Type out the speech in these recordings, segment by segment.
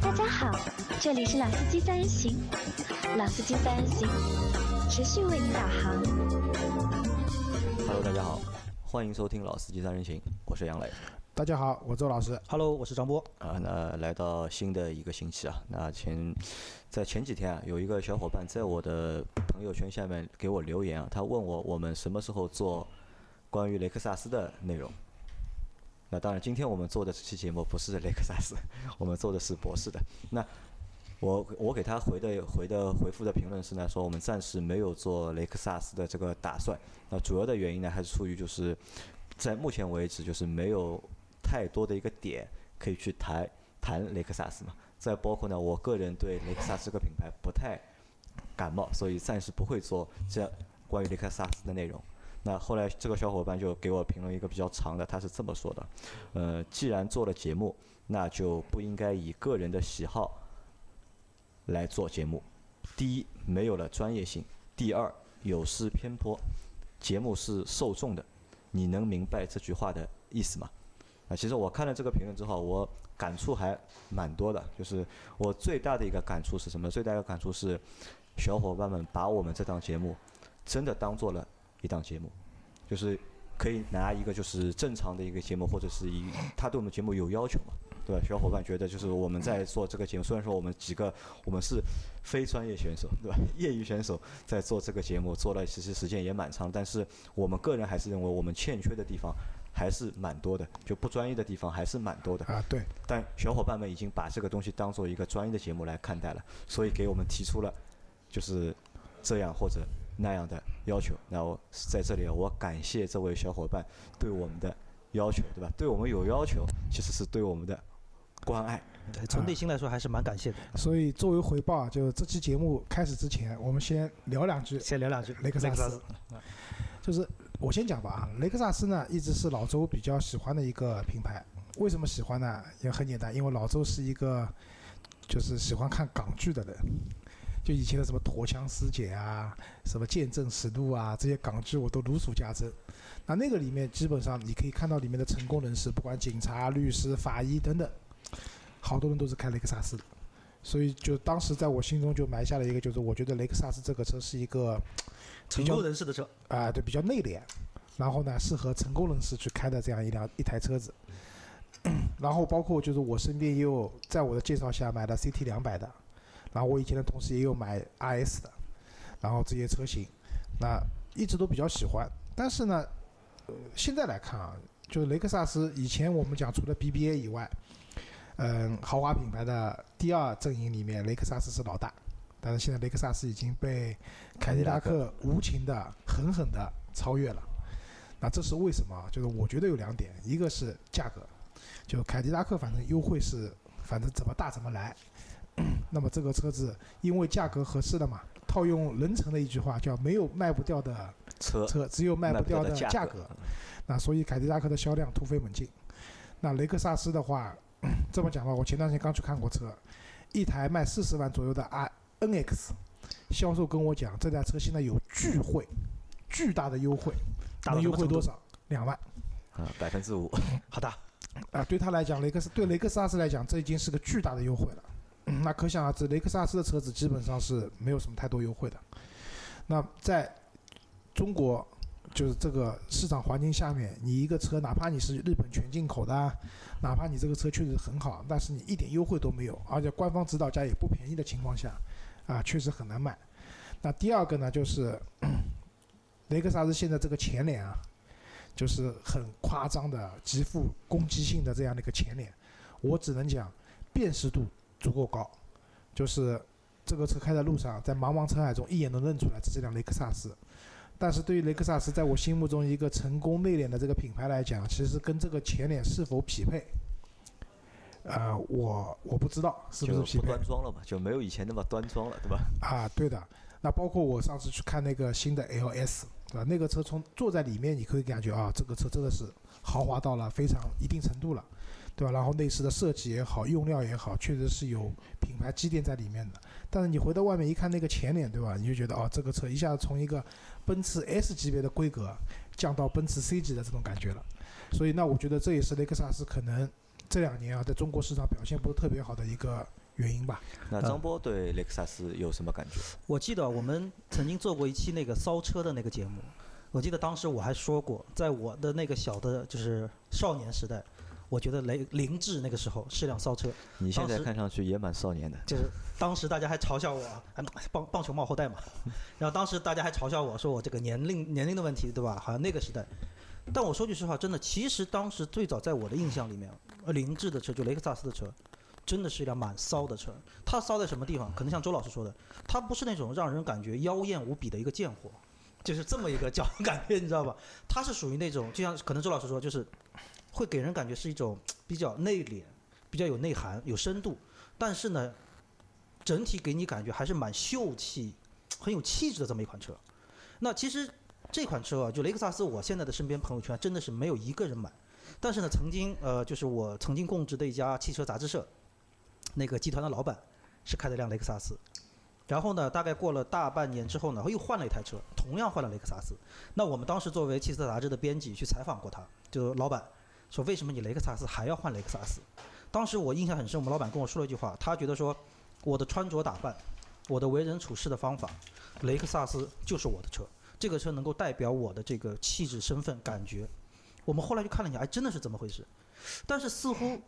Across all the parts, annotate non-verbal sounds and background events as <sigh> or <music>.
大家好，这里是老司机三人行，老司机三人行持续为您导航。Hello，大家好，欢迎收听老司机三人行，我是杨磊。大家好，我周老师。Hello，我是张波。啊，那来到新的一个星期啊，那前在前几天啊，有一个小伙伴在我的朋友圈下面给我留言啊，他问我我们什么时候做关于雷克萨斯的内容。那当然，今天我们做的这期节目不是雷克萨斯，我们做的是博士的。那我我给他回的回的回复的评论是呢，说我们暂时没有做雷克萨斯的这个打算。那主要的原因呢，还是出于就是在目前为止就是没有太多的一个点可以去谈谈雷克萨斯嘛。再包括呢，我个人对雷克萨斯这个品牌不太感冒，所以暂时不会做这样关于雷克萨斯的内容。那后来这个小伙伴就给我评论一个比较长的，他是这么说的：，呃，既然做了节目，那就不应该以个人的喜好来做节目。第一，没有了专业性；第二，有失偏颇。节目是受众的，你能明白这句话的意思吗？啊，其实我看了这个评论之后，我感触还蛮多的。就是我最大的一个感触是什么？最大的感触是，小伙伴们把我们这档节目真的当做了一档节目，就是可以拿一个就是正常的一个节目，或者是一他对我们节目有要求嘛，对吧？小伙伴觉得就是我们在做这个节目，虽然说我们几个我们是非专业选手，对吧？业余选手在做这个节目，做了其实时间也蛮长，但是我们个人还是认为我们欠缺的地方还是蛮多的，就不专业的地方还是蛮多的。啊，对，但小伙伴们已经把这个东西当做一个专业的节目来看待了，所以给我们提出了就是这样或者那样的要求。那我在这里我感谢这位小伙伴对我们的要求，对吧？对我们有要求，其实是对我们的关爱。对，从内心来说还是蛮感谢的。所以作为回报啊，就这期节目开始之前，我们先聊两句先聊两句雷克萨斯。就是我先讲吧啊，雷克萨斯呢一直是老周比较喜欢的一个品牌。为什么喜欢呢？也很简单，因为老周是一个就是喜欢看港剧的人。就以前的什么《陀枪师姐》啊，什么《见证实录》啊，这些港剧我都如数家珍。那那个里面基本上你可以看到里面的成功人士，不管警察、律师、法医等等，好多人都是开雷克萨斯的。所以就当时在我心中就埋下了一个，就是我觉得雷克萨斯这个车是一个成功人士的车，啊、对，比较内敛，然后呢，适合成功人士去开的这样一辆一台车子。<coughs> 然后包括就是我身边也有在我的介绍下买的 CT 两百的，然后我以前的同事也有买 RS 的，然后这些车型，那一直都比较喜欢。但是呢，呃，现在来看啊，就是雷克萨斯以前我们讲除了 BBA 以外，嗯，豪华品牌的第二阵营里面，雷克萨斯是老大。但是现在雷克萨斯已经被凯迪拉克无情的、狠狠的超越了。那这是为什么？就是我觉得有两点，一个是价格，就凯迪拉克反正优惠是反正怎么大怎么来。那么这个车子因为价格合适了嘛，套用人成的一句话叫“没有卖不掉的车车，只有卖不掉的价价格”。那所以凯迪拉克的销量突飞猛进。那雷克萨斯的话，<coughs> 这么讲吧，我前段时间刚去看过车，一台卖四十万左右的 R NX，销售跟我讲，这台车现在有巨惠，巨大的优惠，能优惠多少？两万啊，百分之五。<laughs> 好的，啊！对他来讲，雷克斯对雷克萨斯来讲，这已经是个巨大的优惠了。那可想而知，雷克萨斯的车子基本上是没有什么太多优惠的。那在中国，就是这个市场环境下面，你一个车，哪怕你是日本全进口的，哪怕你这个车确实很好，但是你一点优惠都没有，而且官方指导价也不便宜的情况下，啊，确实很难买。那第二个呢，就是 <clears throat> 雷克萨斯现在这个前脸啊，就是很夸张的、极富攻击性的这样的一个前脸，我只能讲辨识度足够高，就是这个车开在路上，在茫茫车海中一眼能认出来这是辆雷克萨斯。但是对于雷克萨斯，在我心目中一个成功内敛的这个品牌来讲，其实跟这个前脸是否匹配，呃，我我不知道是不是不匹配端庄了嘛，就没有以前那么端庄了，对吧？<laughs> 啊，对的。那包括我上次去看那个新的 LS，对吧？那个车从坐在里面，你可以感觉啊，这个车真的是豪华到了非常一定程度了，对吧？然后内饰的设计也好，用料也好，确实是有品牌积淀在里面的。但是你回到外面一看那个前脸，对吧？你就觉得哦，这个车一下子从一个奔驰 S 级别的规格降到奔驰 C 级的这种感觉了。所以那我觉得这也是雷克萨斯可能这两年啊，在中国市场表现不是特别好的一个原因吧。那张波对雷克萨斯有什么感觉？我记得我们曾经做过一期那个骚车的那个节目，我记得当时我还说过，在我的那个小的，就是少年时代，我觉得雷凌志那个时候是辆骚车，你现在看上去也蛮少年的。就是当时大家还嘲笑我，还棒棒球帽后代嘛，<laughs> 然后当时大家还嘲笑我说我这个年龄年龄的问题，对吧？好像那个时代。但我说句实话，真的，其实当时最早在我的印象里面，呃凌志的车就雷克萨斯的车，真的是一辆蛮骚的车。它骚在什么地方？可能像周老师说的，它不是那种让人感觉妖艳无比的一个贱货，就是这么一个 <laughs> 叫感觉，你知道吧？它是属于那种，就像可能周老师说，就是会给人感觉是一种 <tsk> 比较内敛、比较有内涵、有深度，但是呢，整体给你感觉还是蛮秀气、<tsk> 很有气质的这么一款车。那其实这款车啊，就雷克萨斯，我现在的身边朋友圈真的是没有一个人买。但是呢，曾经呃，就是我曾经供职的一家汽车杂志社，那个集团的老板是开的辆雷克萨斯。然后呢，大概过了大半年之后呢，又换了一台车，同样换了雷克萨斯。那我们当时作为汽车杂志的编辑去采访过他，就老板说：“为什么你雷克萨斯还要换雷克萨斯？”当时我印象很深，我们老板跟我说了一句话，他觉得说我的穿着打扮，我的为人处事的方法，雷克萨斯就是我的车，这个车能够代表我的这个气质、身份、感觉。我们后来就看了一下，哎，真的是这么回事。但是似乎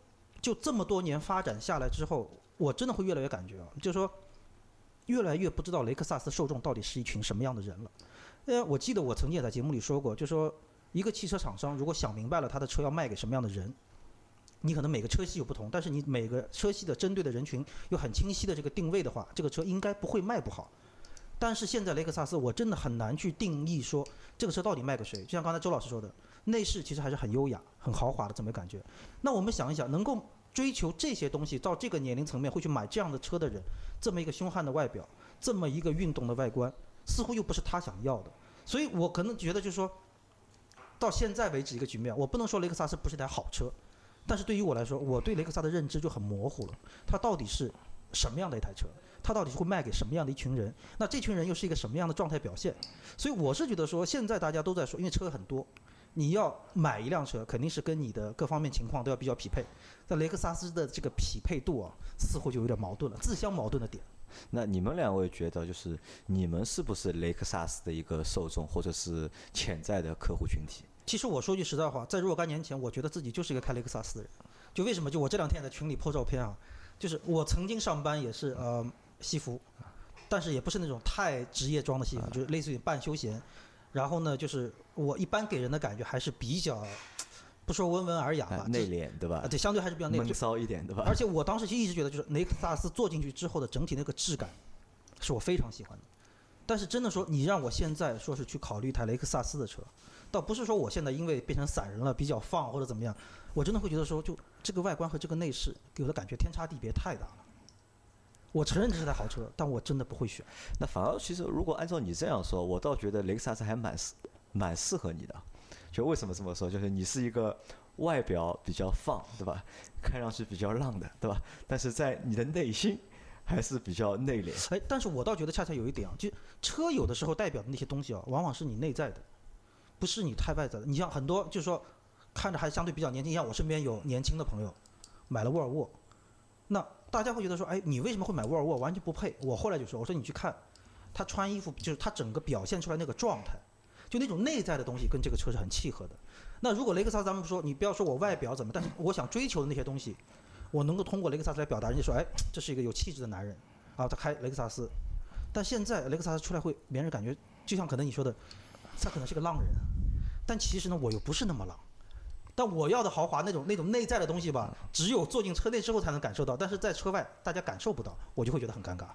就这么多年发展下来之后，我真的会越来越感觉啊，就是说越来越不知道雷克萨斯受众到底是一群什么样的人了。呃，我记得我曾经也在节目里说过，就说一个汽车厂商如果想明白了他的车要卖给什么样的人，你可能每个车系有不同，但是你每个车系的针对的人群有很清晰的这个定位的话，这个车应该不会卖不好。但是现在雷克萨斯，我真的很难去定义说这个车到底卖给谁。就像刚才周老师说的，内饰其实还是很优雅、很豪华的这么感觉。那我们想一想，能够追求这些东西到这个年龄层面会去买这样的车的人，这么一个凶悍的外表，这么一个运动的外观，似乎又不是他想要的。所以我可能觉得就是说，到现在为止一个局面，我不能说雷克萨斯不是一台好车，但是对于我来说，我对雷克萨的认知就很模糊了。它到底是什么样的一台车？它到底会卖给什么样的一群人？那这群人又是一个什么样的状态表现？所以我是觉得说，现在大家都在说，因为车很多，你要买一辆车，肯定是跟你的各方面情况都要比较匹配。但雷克萨斯的这个匹配度啊，似乎就有点矛盾了，自相矛盾的点。那你们两位觉得，就是你们是不是雷克萨斯的一个受众，或者是潜在的客户群体？其实我说句实在话，在若干年前，我觉得自己就是一个开雷克萨斯的人。就为什么？就我这两天也在群里 po 照片啊，就是我曾经上班也是呃西服，但是也不是那种太职业装的西服，就是类似于半休闲。然后呢，就是我一般给人的感觉还是比较，不说温文尔雅吧啊，，内敛对吧啊，？对，相对还是比较内敛闷。骚一点对吧？而且我当时就一直觉得，就是雷克萨斯坐进去之后的整体那个质感，是我非常喜欢的。但是真的说，你让我现在说是去考虑一台雷克萨斯的车，倒不是说我现在因为变成散人了比较放或者怎么样，我真的会觉得说，就这个外观和这个内饰给我的感觉天差地别太大了。我承认这是台好车，但我真的不会选。那反而其实如果按照你这样说，我倒觉得雷克萨斯还蛮适蛮适合你的。就为什么这么说？就是你是一个外表比较放，对吧？看上去比较浪的，对吧？但是在你的内心还是比较内敛。哎，但是我倒觉得恰恰有一点啊，就车有的时候代表的那些东西啊，往往是你内在的，不是你太外在的。你像很多就是说，看着还相对比较年轻，像我身边有年轻的朋友买了沃尔沃，那大家会觉得说，哎，你为什么会买沃尔沃？完全不配。我后来就说，我说你去看，他穿衣服就是他整个表现出来那个状态，就那种内在的东西跟这个车是很契合的。那如果雷克萨斯咱们说，你不要说我外表怎么，但是我想追求的那些东西，我能够通过雷克萨斯来表达，人家说，哎，这是一个有气质的男人啊，他开雷克萨斯。但现在雷克萨斯出来会，别人感觉就像可能你说的，他可能是个浪人，但其实呢，我又不是那么浪。但我要的豪华那种那种内在的东西吧，只有坐进车内之后才能感受到，但是在车外大家感受不到，我就会觉得很尴尬。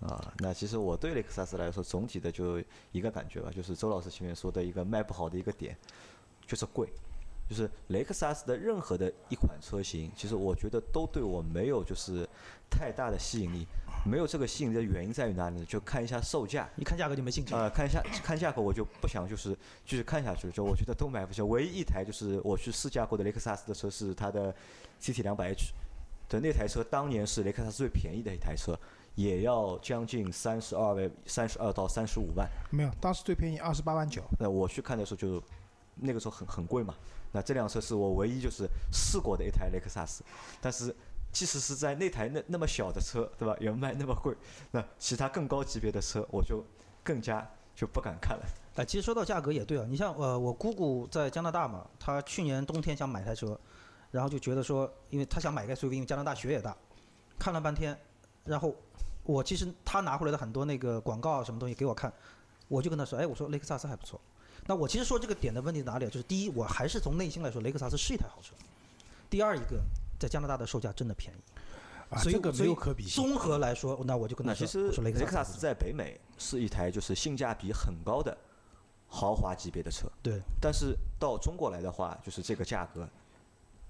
啊，那其实我对雷克萨斯来说，总体的就一个感觉吧，就是周老师前面说的一个卖不好的一个点，就是贵。就是雷克萨斯的任何的一款车型，其实我觉得都对我没有就是太大的吸引力。没有这个吸引力的原因在于哪里呢？就看一下售价，一看价格就没兴趣。呃，看一下看价格，我就不想就是继续看下去了，就我觉得都买不起。唯一一台就是我去试驾过的雷克萨斯的车是它的 CT 两百 H，的那台车当年是雷克萨斯最便宜的一台车，也要将近三十二万，三十二到三十五万。没有，当时最便宜二十八万九。那我去看的时候就那个时候很很贵嘛。那这辆车是我唯一就是试过的一台雷克萨斯，但是即使是在那台那那么小的车，对吧，也卖那么贵，那其他更高级别的车我就更加就不敢看了。哎，其实说到价格也对啊，你像呃，我姑姑在加拿大嘛，她去年冬天想买台车，然后就觉得说，因为她想买个 SUV，因为加拿大雪也大，看了半天，然后我其实他拿回来的很多那个广告啊什么东西给我看，我就跟他说，哎，我说雷克萨斯还不错。那我其实说这个点的问题在哪里啊？就是第一，我还是从内心来说，雷克萨斯是一台好车。第二一个，在加拿大的售价真的便宜，啊，所以这个没有可比性。综合来说，那我就跟他说，其实说雷克萨雷克萨斯在北美是一台就是性价比很高的豪华级别的车，对但是到中国来的话，就是这个价格，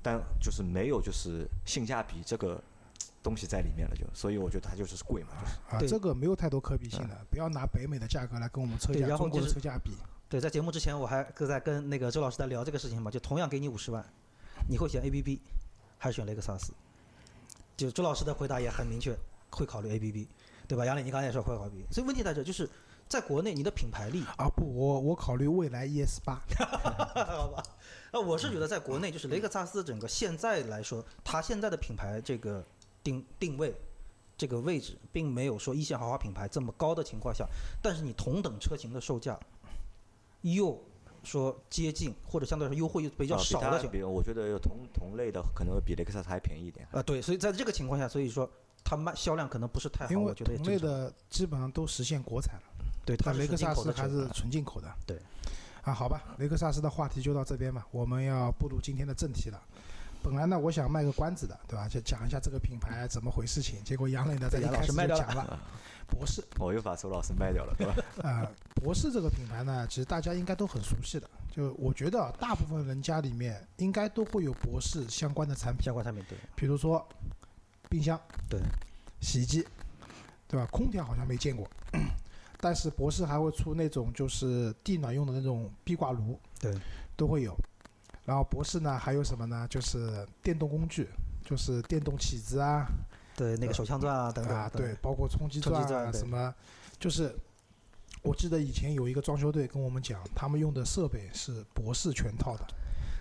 但就是没有就是性价比这个东西在里面了就，所以我觉得它就是贵嘛，就是。啊，对这个没有太多可比性的，不要拿北美的价格来跟我们车价中国的对然后就是车价比。对，在节目之前我还跟在跟那个周老师在聊这个事情嘛，就同样给你五十万，你会选 ABB 还是选雷克萨斯？就周老师的回答也很明确，会考虑 ABB，对吧？杨磊，你刚才也说会考虑，所以问题在这，就是在国内你的品牌力，啊不，我我考虑未来 ES 八。<laughs> 好吧？呃，我是觉得在国内，就是雷克萨斯整个现在来说，它现在的品牌这个定定位。这个位置并没有说一线豪华品牌这么高的情况下，但是你同等车型的售价，又说接近或者相对来说优惠又比较啊少的情比它比我觉得有同同类的可能会比雷克萨斯还便宜一点。啊，对，所以在这个情况下，所以说它卖销量可能不是太好，因为我觉得同类的基本上都实现国产了，对，它雷克萨斯还是纯进口的。对。啊，好吧，雷克萨斯的话题就到这边吧，我们要步入今天的正题了。本来呢，我想卖个关子的，对吧？就讲一下这个品牌怎么回事情。结果杨磊呢，在一杨老开始师卖掉了就讲了，<laughs> 博士我又把周老师卖掉了，对吧？啊，<laughs> 博士这个品牌呢，其实大家应该都很熟悉的。就我觉得啊，大部分人家里面应该都会有博士相关的产品，相关产品对比如说冰箱、对洗衣机，对吧？空调好像没见过，但是博士还会出那种就是地暖用的那种壁挂炉，对，都会有。然后博士呢还有什么呢？就是电动工具，就是电动起子啊，对那个手枪钻啊等等对，包括冲击钻啊，什么，就是我记得以前有一个装修队跟我们讲，他们用的设备是博士全套的，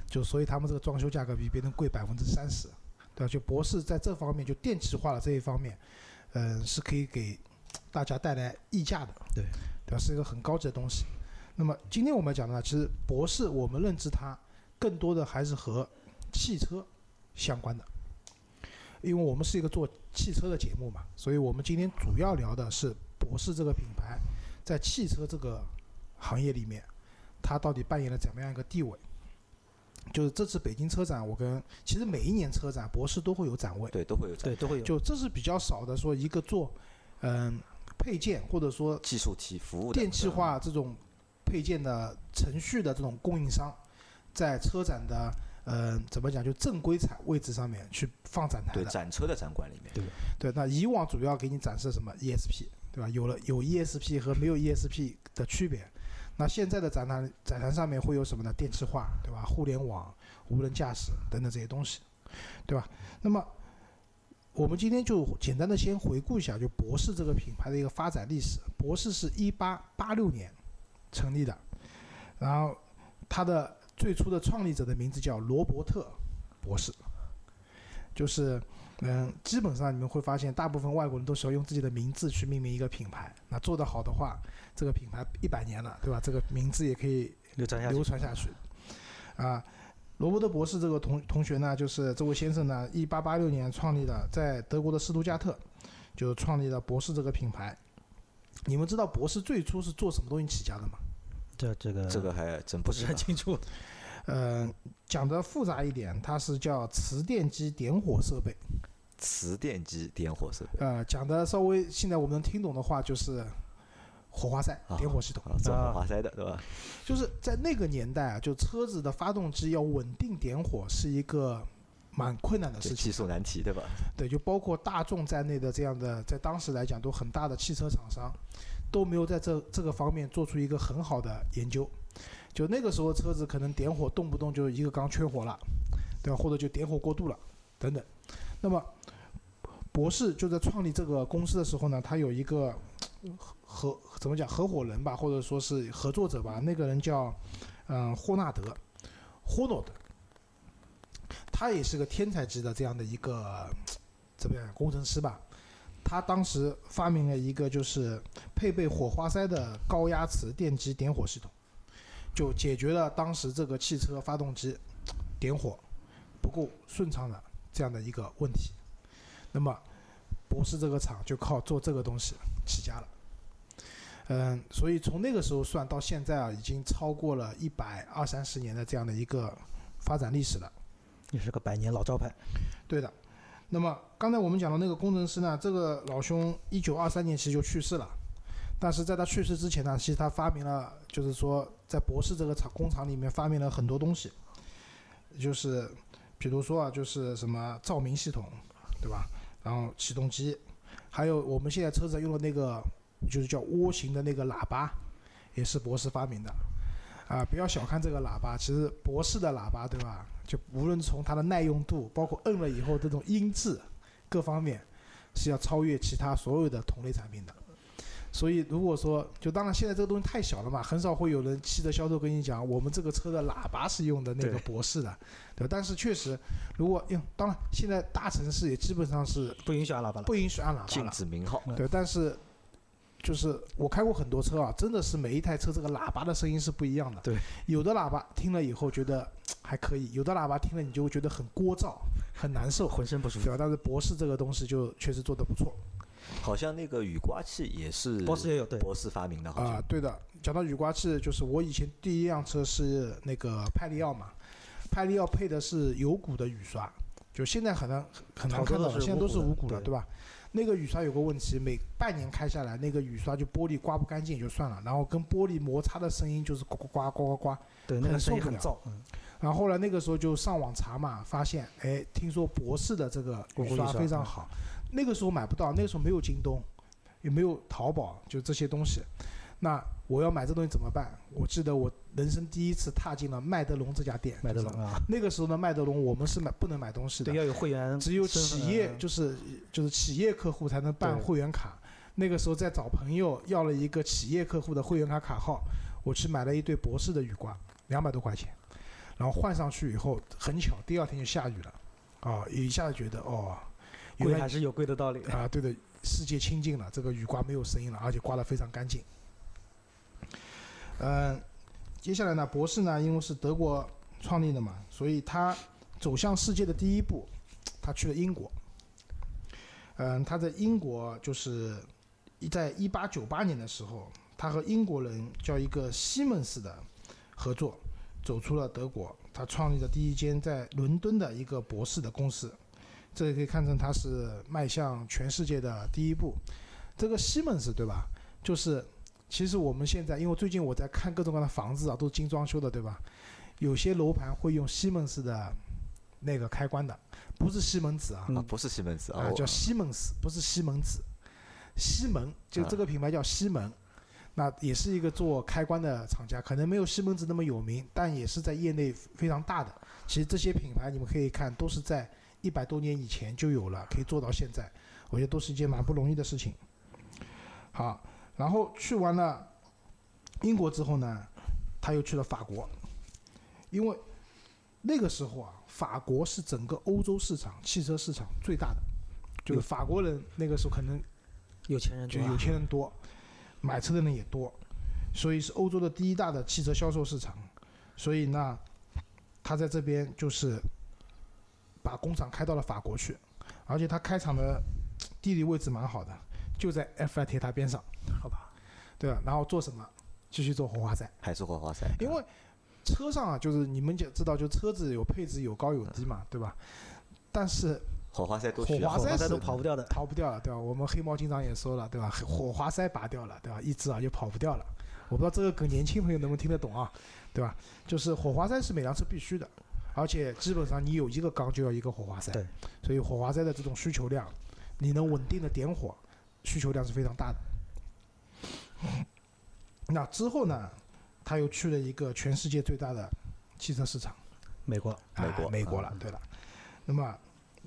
就所以他们这个装修价格比别人贵百分之三十，对吧？就博士在这方面就电气化的这一方面，嗯、是可以给大家带来溢价的，对对吧？是一个很高级的东西。那么今天我们讲的呢，其实博士我们认知它更多的还是和汽车相关的，因为我们是一个做汽车的节目嘛，所以我们今天主要聊的是博士这个品牌在汽车这个行业里面，它到底扮演了怎么样一个地位？就是这次北京车展，我跟其实每一年车展博士都会有展位，对，都会有这样对都会有。就这是比较少的，说一个做嗯配件或者说技术体服务电气化这种配件的程序的这种供应商，在车展的呃怎么讲就正规展位置上面去放展台。展车的展馆里面，对，那以往主要给你展示什么 ESP，对吧？有了有 ESP 和没有 ESP 的区别。那现在的展台展台上面会有什么呢？电气化，对吧？互联网、无人驾驶等等这些东西，对吧？那么我们今天就简单的先回顾一下，就博士这个品牌的一个发展历史。博士是一八八六年成立的，然后它的最初的创立者的名字叫罗伯特博士，就是嗯，基本上你们会发现，大部分外国人都喜欢用自己的名字去命名一个品牌。那做得好的话，这个品牌一百年了，对吧？这个名字也可以流传下去流传下去。啊，罗伯特博士这个同同学呢，就是这位先生呢，一八八六年创立的，在德国的斯图加特就创立了博士这个品牌。你们知道博士最初是做什么东西起家的吗？这这个这个还真不是。很清楚 <laughs> 呃，讲的复杂一点，它是叫磁电机点火设备。磁电机点火设备呃，讲的稍微现在我们能听懂的话，就是火花塞啊点火系统。啊，做火花塞的对吧？就是在那个年代啊，就车子的发动机要稳定点火是一个蛮困难的，事情技。术难题对吧？对，就包括大众在内的这样的，在当时来讲都很大的汽车厂商，都没有在这这个方面做出一个很好的研究。就那个时候车子可能点火动不动就一个缸缺火了，对吧？或者就点火过度了，等等。那么博士就在创立这个公司的时候呢，他有一个合合怎么讲合伙人吧，或者说是合作者吧，那个人叫嗯，霍纳德 h o n o d 他也是个天才级的这样的一个怎么样工程师吧。他当时发明了一个就是配备火花塞的高压磁电机点火系统，就解决了当时这个汽车发动机点火不够顺畅的这样的一个问题。那么，博士这个厂就靠做这个东西起家了。嗯，所以从那个时候算到现在啊，已经超过了一百二三十年的这样的一个发展历史了。也是个百年老招牌。对的。那么刚才我们讲的那个工程师呢，这个老兄一九二三年其实就去世了。但是在他去世之前呢，其实他发明了，就是说在博士这个厂工厂里面发明了很多东西，就是比如说啊，就是什么照明系统，对吧？然后启动机，还有我们现在车子用的那个。就是叫涡形的那个喇叭，也是博士发明的，啊，不要小看这个喇叭，其实博士的喇叭，对吧？就无论从它的耐用度，包括摁了以后这种音质，各方面，是要超越其他所有的同类产品的。所以如果说，就当然现在这个东西太小了嘛，很少会有人汽车销售跟你讲，我们这个车的喇叭是用的那个博士的，对吧？但是确实，如果用，当然现在大城市也基本上是不允许按喇叭了，不允许按喇叭了，禁止鸣号。对，但是。就是我开过很多车啊，真的是每一台车这个喇叭的声音是不一样的。对，有的喇叭听了以后觉得还可以，有的喇叭听了你就会觉得很聒噪，很难受，<laughs> 浑身不舒服。对吧？但是博士这个东西就确实做得不错。好像那个雨刮器也是博士也有对博士发明的。啊，对的。讲到雨刮器，就是我以前第一辆车是那个派利奥嘛，派利奥配的是有骨的雨刷，就现在很难很难看到，现在都是无骨的，对吧？那个雨刷有个问题，每半年开下来，那个雨刷就玻璃刮不干净也就算了，然后跟玻璃摩擦的声音就是呱呱呱呱呱呱，对，很受不了。然后后来那个时候就上网查嘛，发现哎，听说博士的这个雨刷非常好，那个时候买不到，那个时候没有京东，也没有淘宝，就这些东西。那我要买这东西怎么办？我记得我人生第一次踏进了麦德龙这家店。麦德龙啊，那个时候呢，麦德龙我们是买不能买东西的，对，要有会员，只有企业就是就是企业客户才能办会员卡。那个时候在找朋友要了一个企业客户的会员卡卡号，我去买了一对博士的雨刮，两百多块钱，然后换上去以后，很巧第二天就下雨了，啊，一下子觉得哦，贵还是有贵的道理啊，对的，世界清净了，这个雨刮没有声音了，而且刮得非常干净。嗯，接下来呢，博士呢，因为是德国创立的嘛，所以他走向世界的第一步，他去了英国。嗯，他在英国就是在一八九八年的时候，他和英国人叫一个西门斯的合作，走出了德国，他创立的第一间在伦敦的一个博士的公司，这也可以看成他是迈向全世界的第一步。这个西门斯对吧？就是。其实我们现在，因为最近我在看各种各样的房子啊，都是精装修的，对吧？有些楼盘会用西门子的那个开关的，不是西门子啊，不是西门子啊，叫西门子，不是西门子。西门就这个品牌叫西门，那也是一个做开关的厂家，可能没有西门子那么有名，但也是在业内非常大的。其实这些品牌你们可以看，都是在一百多年以前就有了，可以做到现在，我觉得都是一件蛮不容易的事情。好。然后去完了英国之后呢，他又去了法国，因为那个时候啊，法国是整个欧洲市场汽车市场最大的，就是法国人那个时候可能有钱人就有钱人多，买车的人也多，所以是欧洲的第一大的汽车销售市场，所以呢，他在这边就是把工厂开到了法国去，而且他开厂的地理位置蛮好的。就在 FI 铁塔边上，好吧，对吧？然后做什么？继续做火花塞，还是火花塞？因为车上啊，就是你们就知道，就车子有配置有高有低嘛，对吧？但是火花塞都火花塞都跑不掉的，逃不掉了，对吧？我们黑猫警长也说了，对吧？火花塞拔掉了，对吧？一只啊就跑不掉了。我不知道这个跟年轻朋友能不能听得懂啊，对吧？就是火花塞是每辆车必须的，而且基本上你有一个缸就要一个火花塞，对。所以火花塞的这种需求量，你能稳定的点火。需求量是非常大的。那之后呢，他又去了一个全世界最大的汽车市场，美国，美国，美国了。对了，那么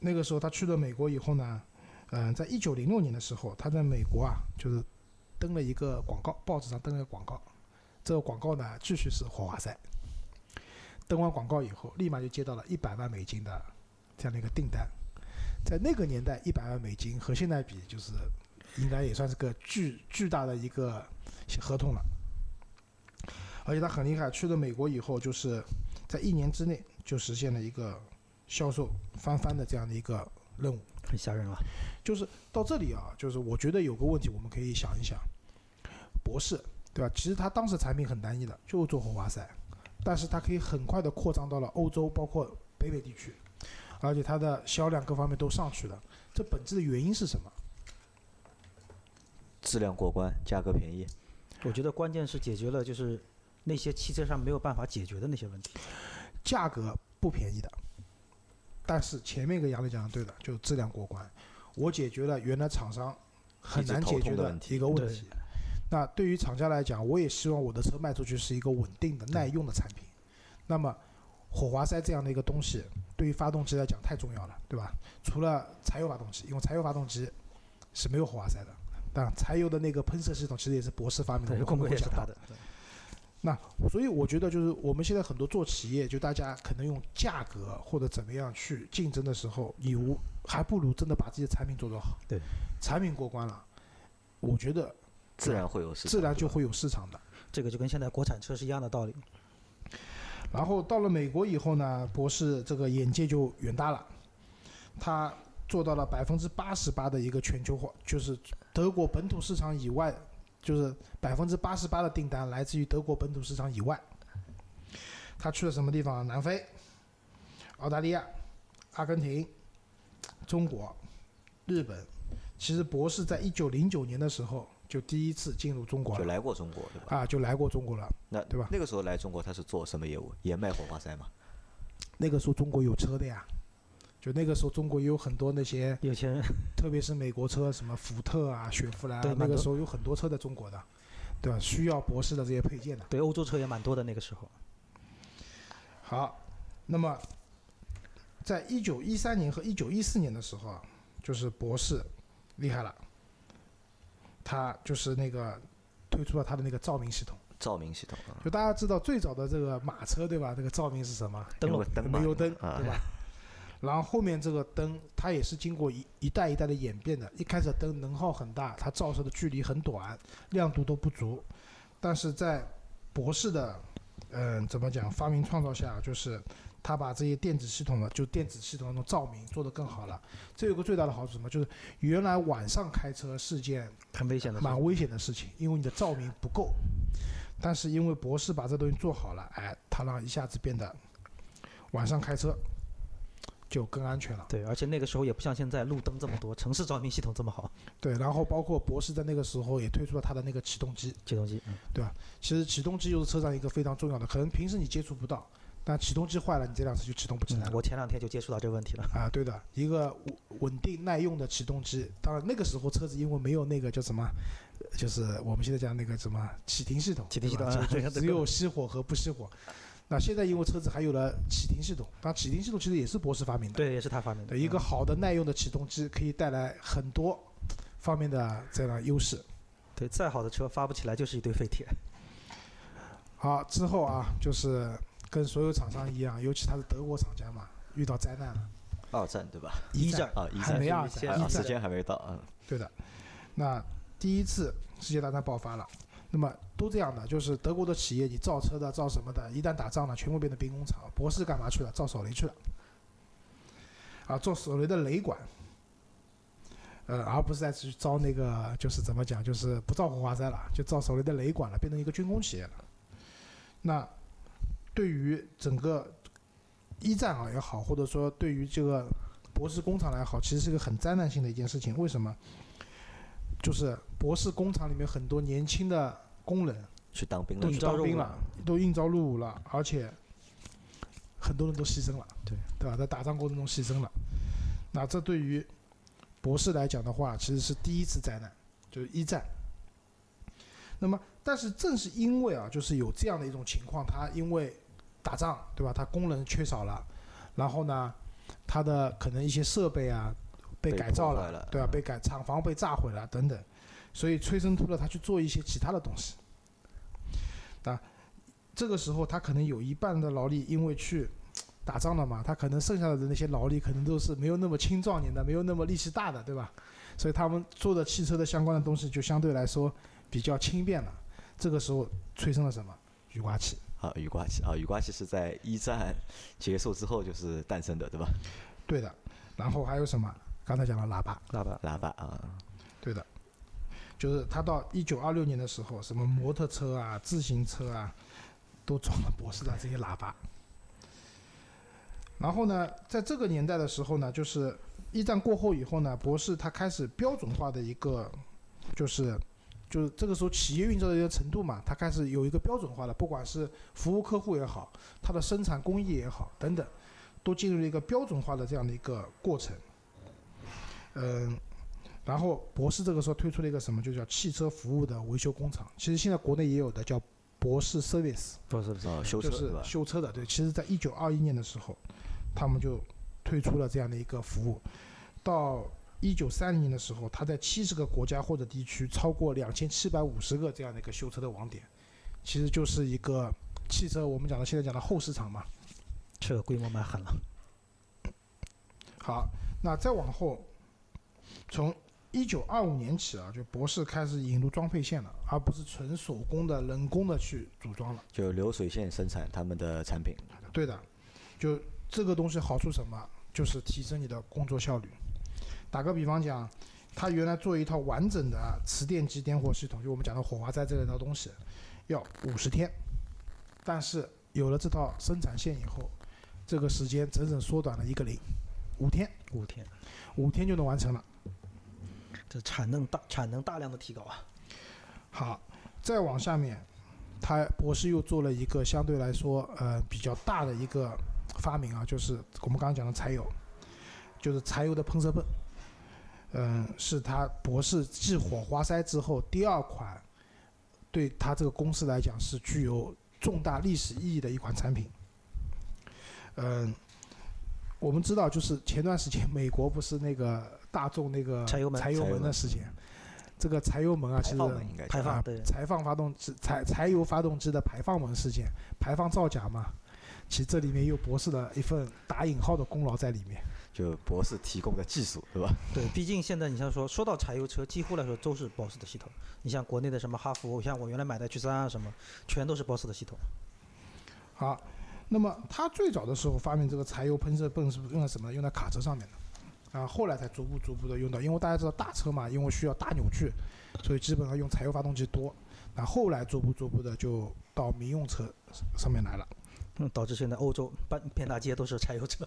那个时候他去了美国以后呢，嗯，在一九零六年的时候，他在美国啊，就是登了一个广告，报纸上登了个广告，这个广告呢，继续是火花塞，登完广告以后，立马就接到了一百万美金的这样的一个订单。在那个年代，一百万美金和现在比，就是应该也算是个巨巨大的一个合同了。而且他很厉害，去了美国以后，就是在一年之内就实现了一个销售翻番的这样的一个任务。很吓人了。就是到这里啊，就是我觉得有个问题，我们可以想一想，博士对吧？其实他当时产品很单一的，就是做火花塞，但是他可以很快的扩张到了欧洲，包括北美地区，而且它的销量各方面都上去了。这本质的原因是什么？质量过关，价格便宜。我觉得关键是解决了就是那些汽车上没有办法解决的那些问题。价格不便宜的，但是前面一个杨磊讲的对的，就是质量过关。我解决了原来厂商很难解决的一个问题。那对于厂家来讲，我也希望我的车卖出去是一个稳定的、耐用的产品。那么，火花塞这样的一个东西，对于发动机来讲太重要了，对吧？除了柴油发动机，因为柴油发动机是没有火花塞的，当然柴油的那个喷射系统其实也是博士发明的，我会讲他。的。那所以我觉得就是我们现在很多做企业，就大家可能用价格或者怎么样去竞争的时候，你无还不如真的把自己的产品做做好。对，产品过关了，我觉得自然会有市场，自然就会有市场的。这个就跟现在国产车是一样的道理。然后到了美国以后呢，博士这个眼界就远大了，他做到了百分之八十八的一个全球化，就是德国本土市场以外，就是百分之八十八的订单来自于德国本土市场以外。他去了什么地方啊？南非、澳大利亚、阿根廷、中国、日本。其实博士在一九零九年的时候就第一次进入中国了就来过中国，对吧？啊，就来过中国了。那对吧那个时候来中国，他是做什么业务？也卖火花塞嘛？那个时候中国有车的呀，就那个时候中国也有很多那些，有钱人 <laughs> 特别是美国车，什么福特啊、<laughs> 雪佛兰那个时候有很多车在中国的，对吧？需要博士的这些配件的。对欧洲车也蛮多的那个时候。好，那么在一九一三年和一九一四年的时候啊，就是博士厉害了，他就是那个推出了他的那个照明系统。照明系统啊，就大家知道最早的这个马车对吧？这个照明是什么？灯笼因为灯嘛煤油灯啊对吧？然后后面这个灯，它也是经过一一代一代的演变的。一开始灯能耗很大，它照射的距离很短，亮度都不足。但是在博士的，嗯、怎么讲发明创造下，就是他把这些电子系统的，就电子系统的那种照明做得更好了。这有个最大的好处是什么？就是原来晚上开车是件很危险的蛮危险的事情，因为你的照明不够。但是因为博士把这东西做好了，哎，它让一下子变得晚上开车就更安全了。对，而且那个时候也不像现在路灯这么多，城市照明系统这么好，对，然后包括博士在那个时候也推出了它的那个启动机。启动机。嗯其实启动机又是车上一个非常重要的，可能平时你接触不到，但启动机坏了，你这辆车就启动不起来了。嗯我前两天就接触到这个问题了。啊，对的，一个稳稳定耐用的启动机。当然那个时候车子因为没有那个叫什么，呃就是我们现在讲那个什么启停系统，启停系对吧统只有熄火和不熄火。那现在因为车子还有了启停系统，那启停系统其实也是博士发明的。对，也是他发明的。对，一个嗯好的耐用的启动机可以带来很多方面的这样的优势。对，再好的车发不起来就是一堆废铁。好，之后啊，就是跟所有厂商一样，尤其他是德国厂家嘛，遇到灾难了。二战对吧？一战啊，一战还没二战，一战啊时间还没到啊。对的，那第一次世界大战爆发了，那么都这样的，就是德国的企业，你造车的、造什么的，一旦打仗了，全部变成兵工厂。博士干嘛去了？造手雷去了，啊，做手雷的雷管，呃，而不是再去造那个，就是怎么讲，就是不造火花塞了，就造手雷的雷管了，变成一个军工企业了。那对于整个一战啊也好，或者说对于这个博士工厂来好，其实是个很灾难性的一件事情。为什么？就是博士工厂里面很多年轻的工人去当兵了都去是吧，当兵了，都应招入伍了，而且很多人都牺牲了，对对吧？在打仗过程中牺牲了。那这对于博士来讲的话，其实是第一次灾难，就是一战。那么，但是正是因为啊，就是有这样的一种情况，他因为打仗，对吧？他工人缺少了，然后呢，他的可能一些设备啊被被改造了对吧？嗯被改厂房被炸毁了等等，所以催生出了他去做一些其他的东西。啊，这个时候他可能有一半的劳力因为去打仗了嘛，他可能剩下的那些劳力可能都是没有那么青壮年的，没有那么力气大的，对吧？所以他们做的汽车的相关的东西就相对来说比较轻便了。这个时候催生了什么？雨刮器。啊，雨刮器啊，雨刮器是在一战结束之后就是诞生的，对吧？对的。然后还有什么？刚才讲了喇叭，喇叭，喇叭啊。对的。就是他到一九二六年的时候，什么摩托车啊、自行车啊，都装了博士的这些喇叭。然后呢，在这个年代的时候呢，就是一战过后以后呢，博士他开始标准化的一个，就是。就是这个时候，企业运作的一个程度嘛，它开始有一个标准化了。不管是服务客户也好，它的生产工艺也好，等等，都进入了一个标准化的这样的一个过程。嗯，然后博士这个时候推出了一个什么，就叫汽车服务的维修工厂。其实现在国内也有的叫博士 Service，博士啊，修车是修车的。对，其实在一九二一年的时候，他们就推出了这样的一个服务，到。一九三零年的时候，他在七十个国家或者地区，超过两千七百五十个这样的一个修车的网点，其实就是一个汽车我们讲的现在讲的后市场嘛。这个规模蛮狠了。好，那再往后，从一九二五年起啊，就博士开始引入装配线了，而不是纯手工的人工的去组装了。就流水线生产他们的产品。对的，就这个东西好处什么？就是提升你的工作效率。打个比方讲，他原来做一套完整的磁电机点火系统，就我们讲的火花塞这一套东西，要五十天，但是有了这套生产线以后，这个时间整整缩短了一个零，五天，五天，五天就能完成了，这产能大产能大量的提高啊。好，再往下面，他博士又做了一个相对来说呃比较大的一个发明啊，就是我们刚刚讲的柴油，就是柴油的喷射泵。嗯，是他博士继火花塞之后第二款，对他这个公司来讲是具有重大历史意义的一款产品。嗯，我们知道，就是前段时间美国不是那个大众那个柴油门柴油门的事情，这个柴油门啊，其实排放对排放发动机柴柴油发动机的排放门事件，排放造假嘛，其实这里面有博士的一份打引号的功劳在里面。就博士提供的技术，对吧？<laughs> 对，毕竟现在你像说说到柴油车，几乎来说都是 BOSS 的系统。你像国内的什么哈弗，像我原来买的 H 三啊什么，全都是 BOSS 的系统。好，那么他最早的时候发明这个柴油喷射泵是用在什么？用在卡车上面的，啊，后来才逐步逐步的用到，因为大家知道大车嘛，因为需要大扭矩，所以基本上用柴油发动机多。那后来逐步逐步的就到民用车上面来了，嗯，导致现在欧洲半遍大街都是柴油车。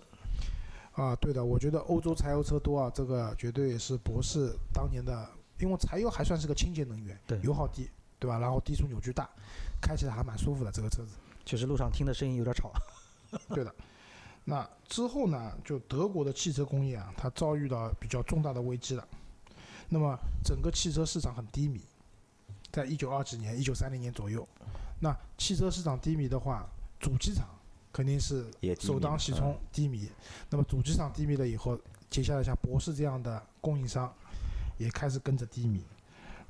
啊，对的，我觉得欧洲柴油车多啊，这个绝对是博士当年的，因为柴油还算是个清洁能源，对，油耗低，对吧？然后低速扭矩大，开起来还蛮舒服的这个车子。确实路上听的声音有点吵。<laughs> 对的，那之后呢，就德国的汽车工业啊，它遭遇到比较重大的危机了。那么整个汽车市场很低迷，在一九二几年、一九三零年左右，那汽车市场低迷的话，主机厂。肯定是首当其冲低迷，那么主机厂低迷了以后，接下来像博士这样的供应商也开始跟着低迷，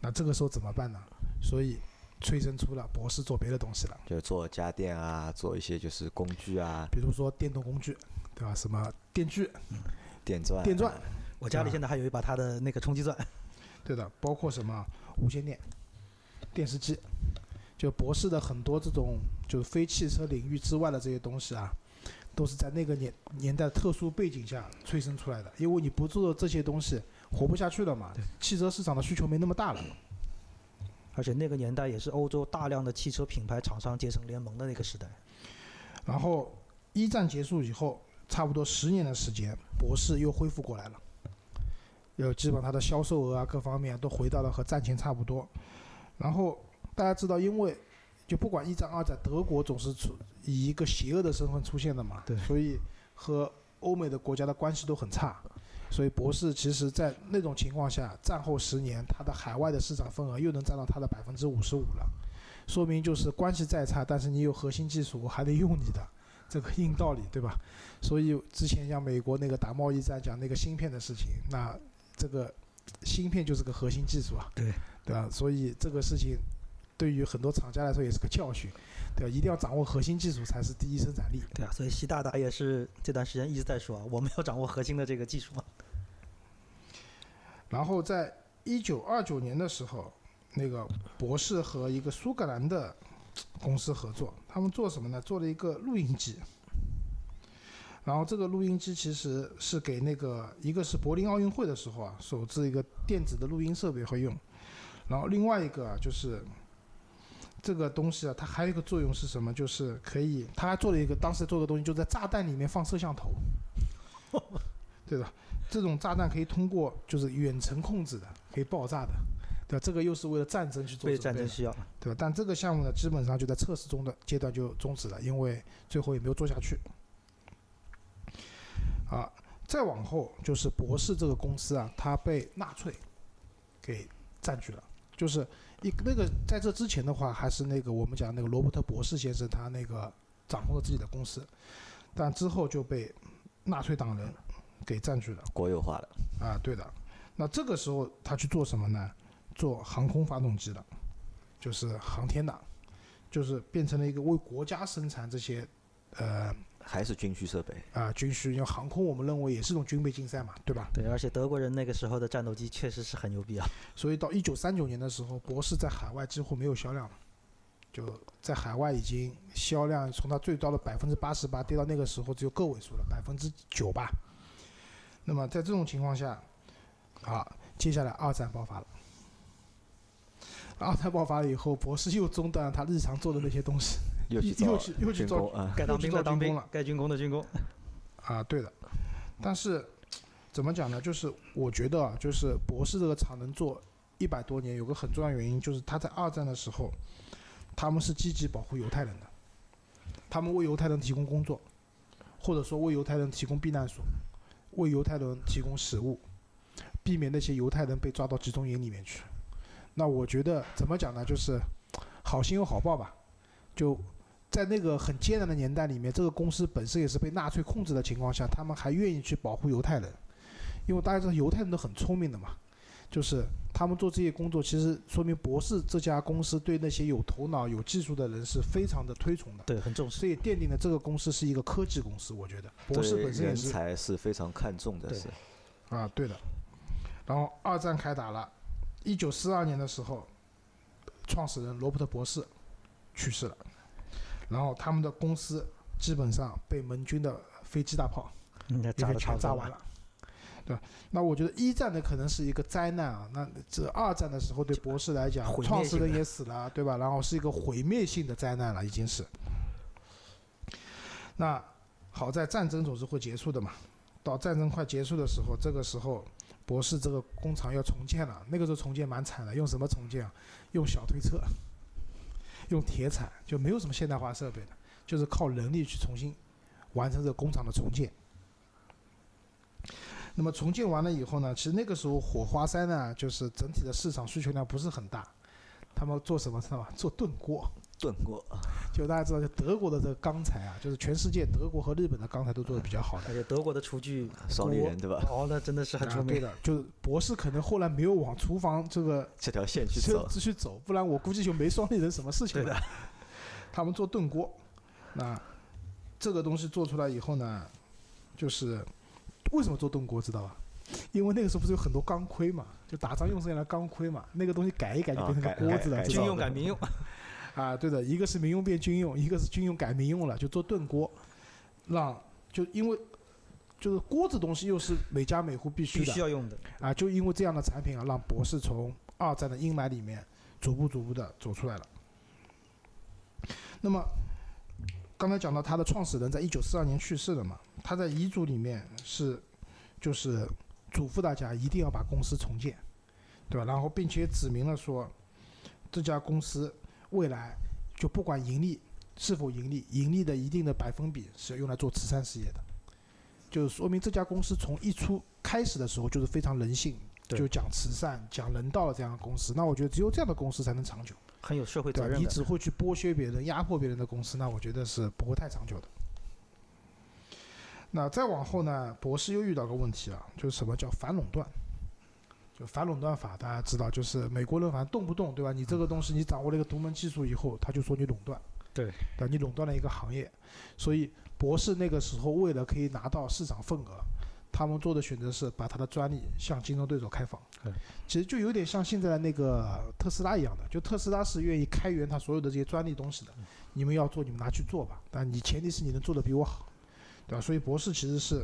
那这个时候怎么办呢？所以催生出了博士做别的东西了，就做家电啊，做一些就是工具啊，比如说电动工具，对吧？什么电锯、电钻、电钻，我家里现在还有一把他的那个冲击钻，对的，包括什么无线电、电视机。就博士的很多这种就是非汽车领域之外的这些东西啊，都是在那个年年代特殊背景下催生出来的。因为你不做这些东西，活不下去了嘛。汽车市场的需求没那么大了。而且那个年代也是欧洲大量的汽车品牌厂商结成联盟的那个时代。然后一战结束以后，差不多十年的时间，博士又恢复过来了，又基本它的销售额啊各方面都回到了和战前差不多。然后。大家知道，因为就不管一战、二战，德国总是出以一个邪恶的身份出现的嘛，对，所以和欧美的国家的关系都很差。所以博士其实在那种情况下，战后十年，它的海外的市场份额又能占到它的百分之五十五了，说明就是关系再差，但是你有核心技术，我还得用你的，这个硬道理，对吧？所以之前像美国那个打贸易战讲那个芯片的事情，那这个芯片就是个核心技术啊，对对吧？所以这个事情。对于很多厂家来说也是个教训，对吧？一定要掌握核心技术才是第一生产力。对啊，所以习大大也是这段时间一直在说啊，我们要掌握核心的这个技术嘛。然后在一九二九年的时候，那个博士和一个苏格兰的公司合作，他们做什么呢？做了一个录音机。然后这个录音机其实是给那个一个是柏林奥运会的时候啊，首次一个电子的录音设备会用。然后另外一个啊，就是这个东西啊，它还有一个作用是什么？就是可以，它还做了一个当时做的东西，就在炸弹里面放摄像头。<laughs> <laughs> 对吧？这种炸弹可以通过就是远程控制的，可以爆炸的，对吧？这个又是为了战争去做为准备的，战争需要，对吧？但这个项目呢，基本上就在测试中的阶段就终止了，因为最后也没有做下去。啊，再往后就是博士这个公司啊，它被纳粹给占据了。就是一那个在这之前的话，还是那个我们讲那个罗伯特博士先生他那个掌控了自己的公司，但之后就被纳粹党人给占据了。国有化了。啊，对的。那这个时候他去做什么呢？做航空发动机的，就是航天的，就是变成了一个为国家生产这些，呃还是军需设备，啊军需。因为航空我们认为也是一种军备竞赛嘛，对吧？对，而且德国人那个时候的战斗机确实是很牛逼啊。所以到一九三九年的时候，博士在海外几乎没有销量了，就在海外已经销量从它最高的百分之八十八跌到那个时候只有个位数了，百分之九吧。那么在这种情况下，啊，接下来二战爆发了。二战爆发了以后，博士又中断了他日常做的那些东西又去又去又去造军工啊，该当兵的当兵了，该军工的军工。啊，对的。但是怎么讲呢？就是我觉得啊，就是博士这个厂能做一百多年，有个很重要原因就是他在二战的时候，他们是积极保护犹太人的，他们为犹太人提供工作，或者说为犹太人提供避难所，为犹太人提供食物，避免那些犹太人被抓到集中营里面去。那我觉得怎么讲呢？就是好心有好报吧，就在那个很艰难的年代里面，这个公司本身也是被纳粹控制的情况下，他们还愿意去保护犹太人，因为大家知道犹太人都很聪明的嘛，就是他们做这些工作，其实说明博士这家公司对那些有头脑、有技术的人是非常的推崇的，对，很重视。所以奠定了这个公司是一个科技公司。我觉得博士本身也是才是非常看重的，对是啊，对的。然后二战开打了，一九四二年的时候，创始人罗伯特博士去世了，然后他们的公司基本上被盟军的飞机大炮应该炸也给的差不多全炸完了。对吧？那我觉得一战的可能是一个灾难啊，那这二战的时候对博士来讲毁，创始人也死了，对吧？然后是一个毁灭性的灾难了，已经是。那好在战争总是会结束的嘛，到战争快结束的时候，这个时候博士这个工厂要重建了，那个时候重建蛮惨的，用什么重建啊？用小推车，用铁铲，就没有什么现代化设备的，就是靠人力去重新完成这个工厂的重建。那么重建完了以后呢，其实那个时候火花塞呢，就是整体的市场需求量不是很大，他们做什么知道吧？做炖锅。炖锅，就大家知道，就德国的这个钢材啊，就是全世界德国和日本的钢材都做的比较好的。而且德国的厨具，双立人对吧？<laughs> 哦，那真的是很出名。啊对的，就是博士可能后来没有往厨房这个这条线去走，继续走，不然我估计就没双立人什么事情了。他们做炖锅，那这个东西做出来以后呢，就是为什么做炖锅知道吧？因为那个时候不是有很多钢盔嘛，就打仗用上来的钢盔嘛，那个东西改一改就变成啊个锅子了，军用改民用，<laughs> 啊，对的，一个是民用变军用，一个是军用改民用了，就做炖锅，让就因为就是锅子东西又是每家每户必须的必须要用的。啊，就因为这样的产品啊，让博士从二战的阴霾里面逐步逐步的走出来了。那么刚才讲到他的创始人在一九四二年去世了嘛，他在遗嘱里面是就是嘱咐大家一定要把公司重建，对吧？然后并且指明了说这家公司未来就不管盈利是否盈利，盈利的一定的百分比是要用来做慈善事业的，就是说明这家公司从一出开始的时候就是非常人性，就讲慈善、讲人道的这样的公司。那我觉得只有这样的公司才能长久。很有社会？责任的。你只会去剥削别人、压迫别人的公司，那我觉得是不会太长久的。那再往后呢，博士又遇到个问题了，就是什么叫反垄断？就反垄断法，大家知道，就是美国人反正动不动对吧？你这个东西你掌握了一个独门技术以后，他就说你垄断，对，对吧？你垄断了一个行业，所以博士那个时候为了可以拿到市场份额，他们做的选择是把他的专利向竞争对手开放对。其实就有点像现在的那个特斯拉一样的，就特斯拉是愿意开源他所有的这些专利东西的，你们要做你们拿去做吧，但你前提是你能做的比我好，对吧？所以博士其实是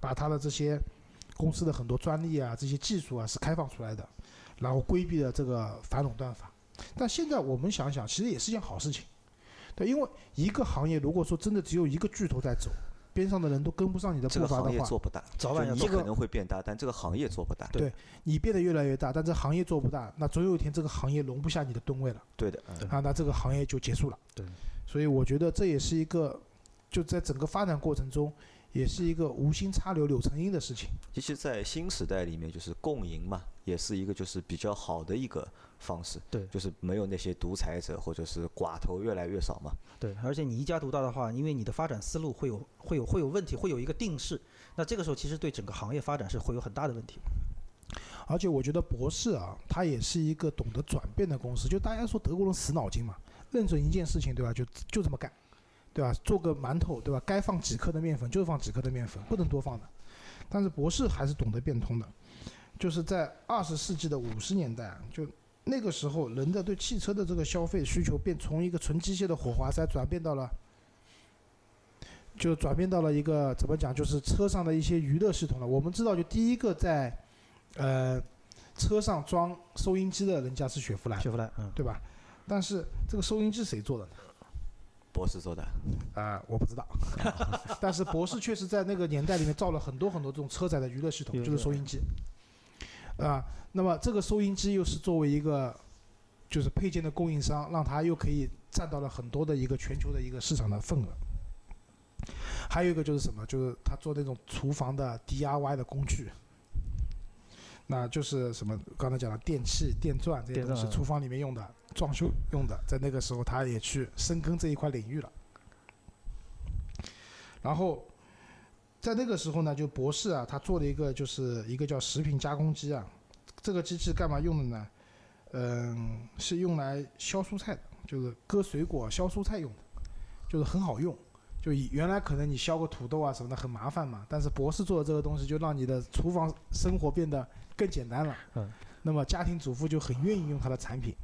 把他的这些公司的很多专利啊、这些技术啊是开放出来的，然后规避了这个反垄断法。但现在我们想想，其实也是件好事情，对，因为一个行业如果说真的只有一个巨头在走，边上的人都跟不上你的这个行步伐的话，业做不大，早晚你可能会变大，但这个行业做不大。对你变得越来越大，但这行业做不大，那总有一天这个行业容不下你的吨位了对的，嗯啊，那这个行业就结束了。对，所以我觉得这也是一个，就在整个发展过程中，也是一个无心插柳柳成荫的事情。其实，在新时代里面，就是共赢嘛，也是一个就是比较好的一个方式。对就是没有那些独裁者或者是寡头越来越少嘛。对，而且你一家独大的话，因为你的发展思路会有会有会有问题，会有一个定势，那这个时候其实对整个行业发展是会有很大的问题。而且我觉得博士啊，他也是一个懂得转变的公司。就大家说德国人死脑筋嘛，认准一件事情，对吧？就就这么干，对吧？做个馒头，对吧？该放几克的面粉就放几克的面粉，不能多放的。但是博士还是懂得变通的，就是在二十世纪的五十年代啊，就那个时候人的对汽车的这个消费需求变从一个纯机械的火花塞转变到了。就转变到了一个怎么讲，就是车上的一些娱乐系统了。我们知道，就第一个在，呃，车上装收音机的人家是雪佛兰，雪佛兰，嗯，对吧？但是这个收音机谁做的呢？博士做的，啊、我不知道。<laughs> 但是博士确实在那个年代里面造了很多很多这种车载的娱乐系统，就是收音机。啊、那么这个收音机又是作为一个就是配件的供应商，让它又可以占到了很多的一个全球的一个市场的份额。还有一个就是什么？就是他做那种厨房的 DIY 的工具，那就是什么？刚才讲的电器、电钻这些东西，厨房里面用的、装修用的，在那个时候他也去深耕这一块领域了。然后在那个时候呢，就博士啊，他做了一个就是一个叫食品加工机啊，这个机器干嘛用的呢？嗯，是用来削蔬菜的，就是割水果、削蔬菜用的，就是很好用。就以原来可能你削个土豆啊什么的很麻烦嘛，但是博士做的这个东西就让你的厨房生活变得更简单了。嗯。那么家庭主妇就很愿意用它的产品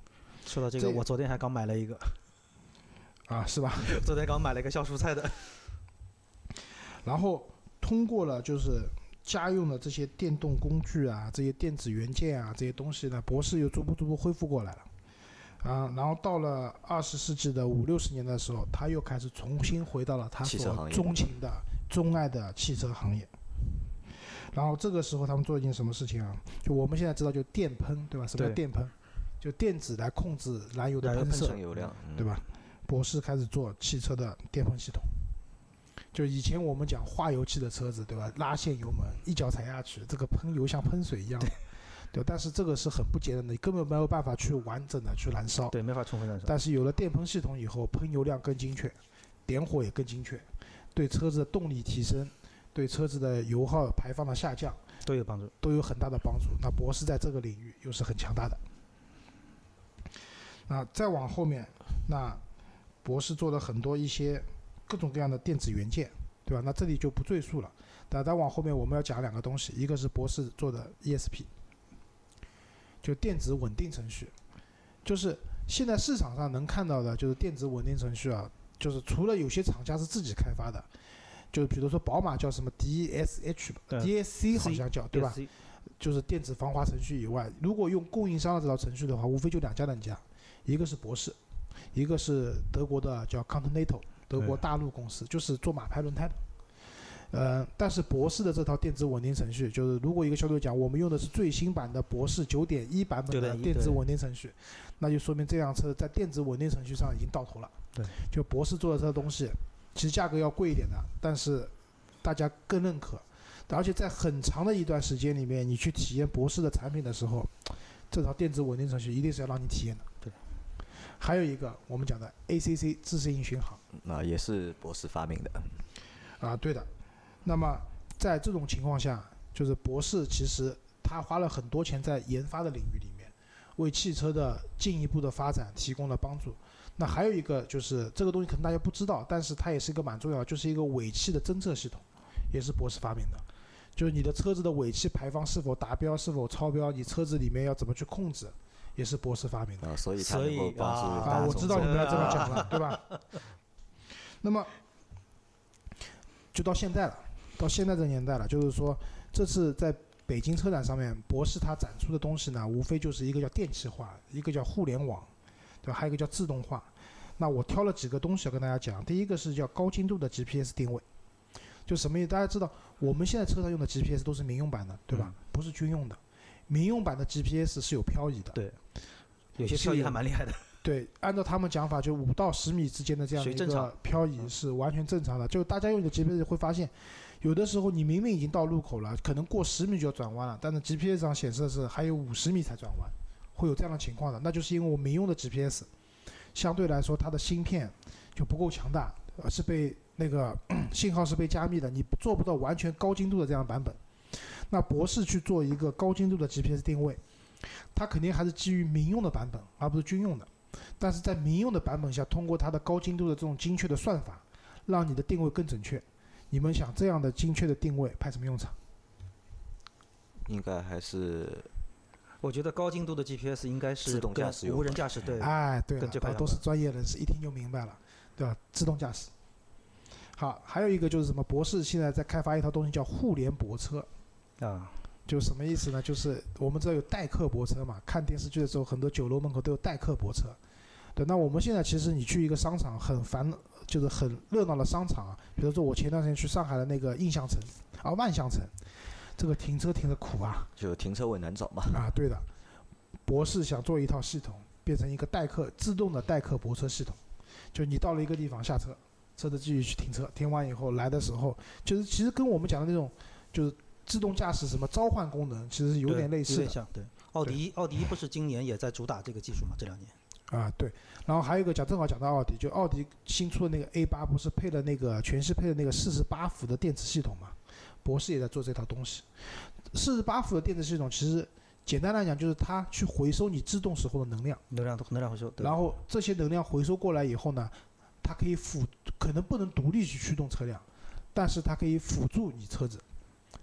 说到这个，我昨天还刚买了一个，啊，是吧？<laughs> 昨天刚买了一个削蔬菜的，<laughs> 然后通过了就是家用的这些电动工具啊，这些电子元件啊这些东西呢，博士又逐步逐步恢复过来了。啊，然后到了二十世纪的五六十年代的时候，他又开始重新回到了他所钟情的、钟爱的汽车行业。然后这个时候他们做一件什么事情啊？就我们现在知道，就电喷，对吧？什么叫电喷？就电子来控制燃油的喷喷射，油量，嗯对？吧？博士开始做汽车的电喷系统。就以前我们讲化油器的车子，对吧？拉线油门，一脚踩下去，这个喷油像喷水一样的，对。但是这个是很不节能的，你根本没有办法去完整的去燃烧。对，没法充分燃烧。但是有了电喷系统以后，喷油量更精确，点火也更精确，对车子的动力提升，对车子的油耗排放的下降都有帮助。都有很大的帮助。那博士在这个领域又是很强大的。那再往后面，那博士做了很多一些各种各样的电子元件，对吧？那这里就不赘述了。那再往后面我们要讲两个东西，一个是博士做的 ESP，就电子稳定程序，就是现在市场上能看到的，就是电子稳定程序啊，就是除了有些厂家是自己开发的，就比如说宝马叫什么 DSH 吧，DSC 好像叫对吧？就是电子防滑程序以外，如果用供应商的这套程序的话，无非就两家两家，一个是博士，一个是德国的叫 Continental，德国大陆公司，就是做马牌轮胎的。呃，但是博士的这套电子稳定程序，就是如果一个销售讲我们用的是最新版的博士九点一版本的电子稳定程序，那就说明这辆车在电子稳定程序上已经到头了。对，就博士做的这个东西，其实价格要贵一点的，但是大家更认可。而且在很长的一段时间里面，你去体验博士的产品的时候，这套电子稳定程序一定是要让你体验的。对。还有一个我们讲的 ACC 自适应巡航那也是博士发明的。啊，对的。那么在这种情况下，就是博士其实他花了很多钱在研发的领域里面，为汽车的进一步的发展提供了帮助。那还有一个就是这个东西可能大家不知道，但是它也是一个蛮重要，就是一个尾气的侦测系统，也是博士发明的。就是你的车子的尾气排放是否达标、是否超标，你车子里面要怎么去控制，也是博士发明的。啊，所以它所以能够帮助啊啊，我知道你们要这么讲了，对吧？<laughs> 那么就到现在了，到现在这个年代了，就是说这次在北京车展上面，博士他展出的东西呢，无非就是一个叫电气化，一个叫互联网，对吧？还有一个叫自动化。那我挑了几个东西要跟大家讲，第一个是叫高精度的 GPS 定位，就什么意思？大家知道我们现在车上用的 GPS 都是民用版的，对吧？嗯不是军用的。民用版的 GPS 是有漂移的，对，有些漂移还蛮厉害的。<laughs> 对，按照他们讲法，就五到十米之间的这样的一个漂移是完全正常的。就大家用你的 GPS 会发现，有的时候你明明已经到路口了，可能过十米就要转弯了，但是 GPS 上显示的是还有五十米才转弯，会有这样的情况的。那就是因为我民用的 GPS 相对来说它的芯片就不够强大，呃是被那个 <clears throat> 信号是被加密的，你做不到完全高精度的这样的版本。那博士去做一个高精度的 GPS 定位，它肯定还是基于民用的版本，而不是军用的。但是在民用的版本下，通过它的高精度的这种精确的算法，让你的定位更准确。你们想这样的精确的定位派什么用场？应该还是我觉得高精度的 GPS 应该是自动驾驶无人驾驶，对，哎，对了跟这，块都都是专业人士，一听就明白了，对吧？自动驾驶。好，还有一个就是什么？博士现在在开发一套东西叫互联泊车，啊，就什么意思呢？就是我们知道有代客泊车嘛，看电视剧的时候，很多酒楼门口都有代客泊车。对，那我们现在其实你去一个商场很烦，就是很热闹的商场啊，比如说我前段时间去上海的那个印象城啊万象城，这个停车停的苦啊就停车位难找嘛。啊，对的，博士想做一套系统，变成一个代客自动的代客泊车系统，就你到了一个地方下车，车子继续去停车，停完以后来的时候，就是其实跟我们讲的那种就是自动驾驶什么召唤功能，其实有点类似的。像，对。奥迪，奥迪不是今年也在主打这个技术嘛？这两年。啊，对，然后还有一个讲，正好讲到奥迪，就奥迪新出的那个 A 八，不是配了那个全系配的那个四十八伏的电池系统嘛？博士也在做这套东西。四十八伏的电池系统，其实简单来讲就是它去回收你制动时候的能量，能量能量回收，对然后这些能量回收过来以后呢，它可以辅，可能不能独立去驱动车辆，但是它可以辅助你车子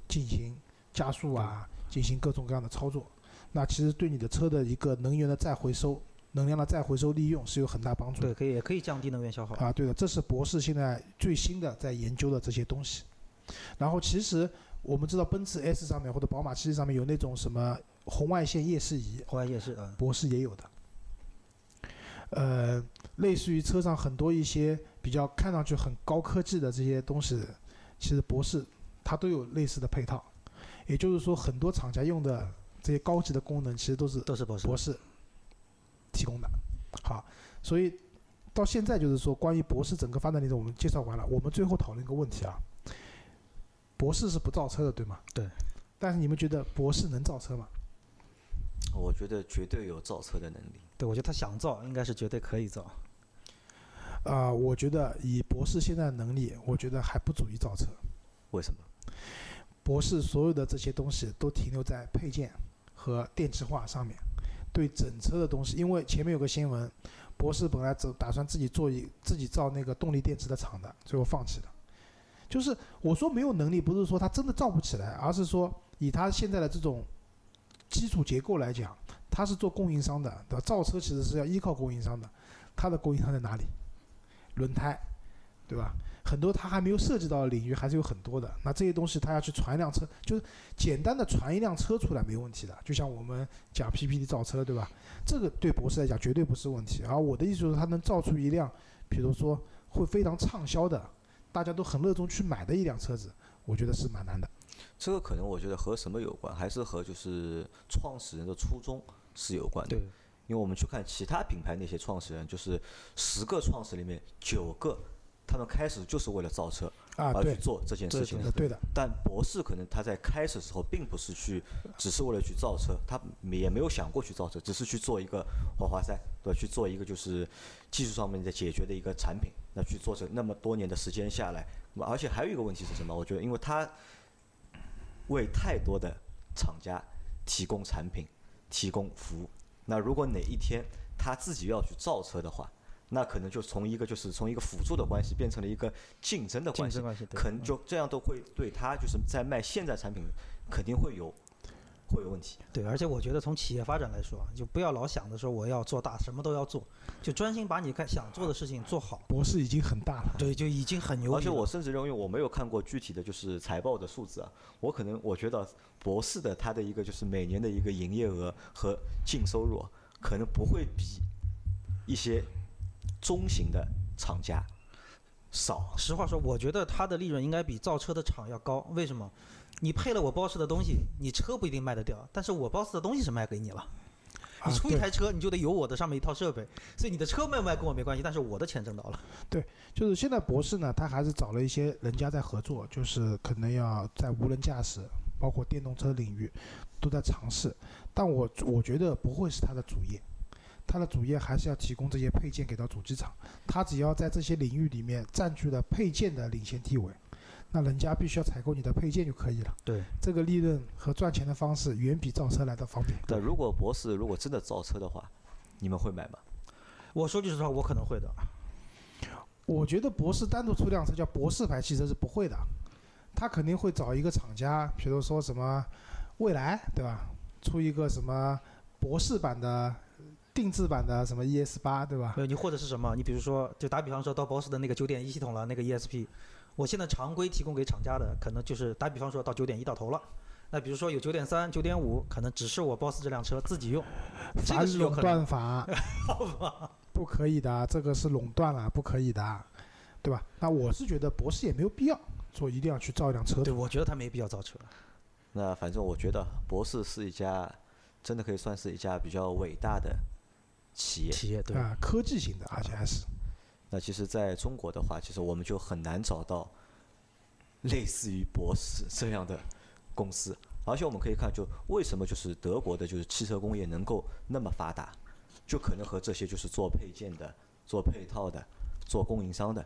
进行加速啊，进行各种各样的操作。那其实对你的车的一个能源的再回收、能量的再回收利用是有很大帮助的对，。可以也可以降低能源消耗。啊，对的，这是博士现在最新的在研究的这些东西。然后其实我们知道奔驰 S 上面或者宝马七上面有那种什么红外线夜视仪，红外夜视，嗯，博士也有的。呃，类似于车上很多一些比较看上去很高科技的这些东西，其实博士它都有类似的配套。也就是说，很多厂家用的这些高级的功能，其实都是都是博士。博士提供的。好，所以到现在就是说，关于博士整个发展历程我们介绍完了，我们最后讨论一个问题啊，博士是不造车的，对吗？对。但是你们觉得博士能造车吗？我觉得绝对有造车的能力。对，我觉得他想造，应该是绝对可以造。啊、我觉得以博士现在的能力，我觉得还不足以造车。为什么？博士所有的这些东西都停留在配件和电气化上面，对整车的东西，因为前面有个新闻，博士本来只打算自己做一自己造那个动力电池的厂的，最后放弃了。就是我说没有能力，不是说他真的造不起来，而是说以他现在的这种基础结构来讲，他是做供应商的，对吧？造车其实是要依靠供应商的，他的供应商在哪里？轮胎，对吧？很多他还没有涉及到的领域还是有很多的。那这些东西他要去传一辆车，就是简单的传一辆车出来没问题的。就像我们讲 PPT 造车，对吧？这个对博士来讲绝对不是问题。而我的意思就是，他能造出一辆，比如说会非常畅销的，大家都很热衷去买的一辆车子，我觉得是蛮难的。这个可能我觉得和什么有关，还是和就是创始人的初衷是有关的。对，因为我们去看其他品牌那些创始人，就是十个创始里面九个，他们开始就是为了造车而去，做这件事情的。呃对的，但博士可能他在开始的时候并不是去，只是为了去造车，他也没有想过去造车，只是去做一个滑滑塞，对吧？去做一个就是技术上面的解决的一个产品。那去做成那么多年的时间下来，而且还有一个问题是什么？我觉得，因为他为太多的厂家提供产品、提供服务。那如果哪一天他自己要去造车的话，那可能就从一个就是从一个辅助的关系变成了一个竞争的关系，关系，可能就这样都会对他就是在卖现在产品肯定会有会有问题。对，而且我觉得从企业发展来说啊，就不要老想着说我要做大，什么都要做，就专心把你看想做的事情做好。博士已经很大了，对，就已经很牛逼了。而且我甚至认为我没有看过具体的就是财报的数字啊，我可能我觉得博士的它的一个就是每年的一个营业额和净收入啊，可能不会比一些中型的厂家少。实话说，我觉得它的利润应该比造车的厂要高。为什么？你配了我 boss 的东西，你车不一定卖得掉，但是我 boss 的东西是卖给你了。啊你出一台车，你就得有我的上面一套设备，所以你的车卖不卖跟我没关系，但是我的钱挣到了。对就是现在博士呢，他还是找了一些人家在合作，就是可能要在无人驾驶，包括电动车领域都在尝试。但我我觉得不会是他的主业，他的主业还是要提供这些配件给到主机厂。他只要在这些领域里面占据了配件的领先地位，那人家必须要采购你的配件就可以了。对，这个利润和赚钱的方式远比造车来的方便。但如果博士如果真的造车的话，你们会买吗？我说句实话，我可能会的。我觉得博士单独出辆车叫博士牌汽车是不会的，他肯定会找一个厂家，比如说什么未来，对吧？出一个什么博士版的定制版的什么 ES 八，对吧？对你或者是什么？你比如说，就打比方说到 BOSS 的那个九点一系统了，那个 ESP，我现在常规提供给厂家的，可能就是打比方说到九点一到头了。那比如说有九点三、九点五，可能只是我 BOSS 这辆车自己用，这个是有可能。断法 <laughs> 不可以的，这个是垄断了，不可以的，对吧？那我是觉得博士也没有必要说一定要去造一辆车对，我觉得他没必要造车。那反正我觉得博士是一家真的可以算是一家比较伟大的企业。企业对，啊、科技型的，而且还是那其实在中国的话，其实我们就很难找到类似于博士这样的公司。而且我们可以看，就为什么就是德国的就是汽车工业能够那么发达，就可能和这些就是做配件的、做配套的、做供应商的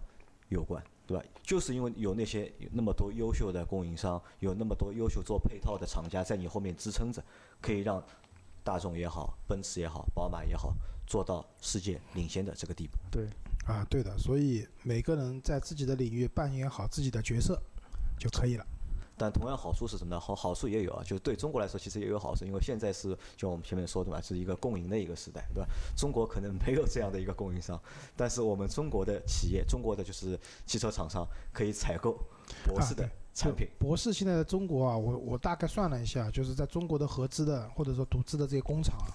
有关，对吧？就是因为有那些有那么多优秀的供应商，有那么多优秀做配套的厂家在你后面支撑着，可以让大众也好、奔驰也好、宝马也好做到世界领先的这个地步。对，啊，对的。所以每个人在自己的领域扮演好自己的角色就可以了。但同样好处是什么呢？好好处也有啊，就对中国来说其实也有好处，因为现在是就我们前面说的嘛，是一个共赢的一个时代，对吧？中国可能没有这样的一个供应商，但是我们中国的企业，中国的就是汽车厂商可以采购博士的啊对产品。博士现在在中国啊，我我大概算了一下，就是在中国的合资的或者说独资的这些工厂啊，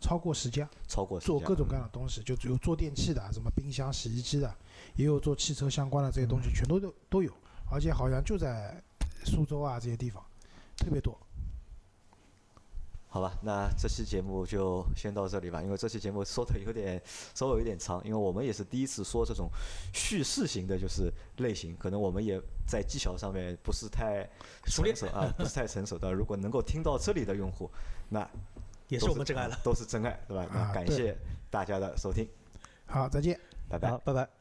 超过十家，超过10家做各种各样的东西，就只有做电器的，什么冰箱、洗衣机的，也有做汽车相关的这些东西，全都都都有，而且好像就在苏州啊这些地方特别多。好吧，那这期节目就先到这里吧，因为这期节目说的有点 <laughs> 稍微有点长，因为我们也是第一次说这种叙事型的，就是类型，可能我们也在技巧上面不是太熟练啊，<laughs> 不是太成熟的。如果能够听到这里的用户，那也是我们真爱了。都是真爱，对吧？那感谢大家的收听，好，再见。拜拜好，。拜拜。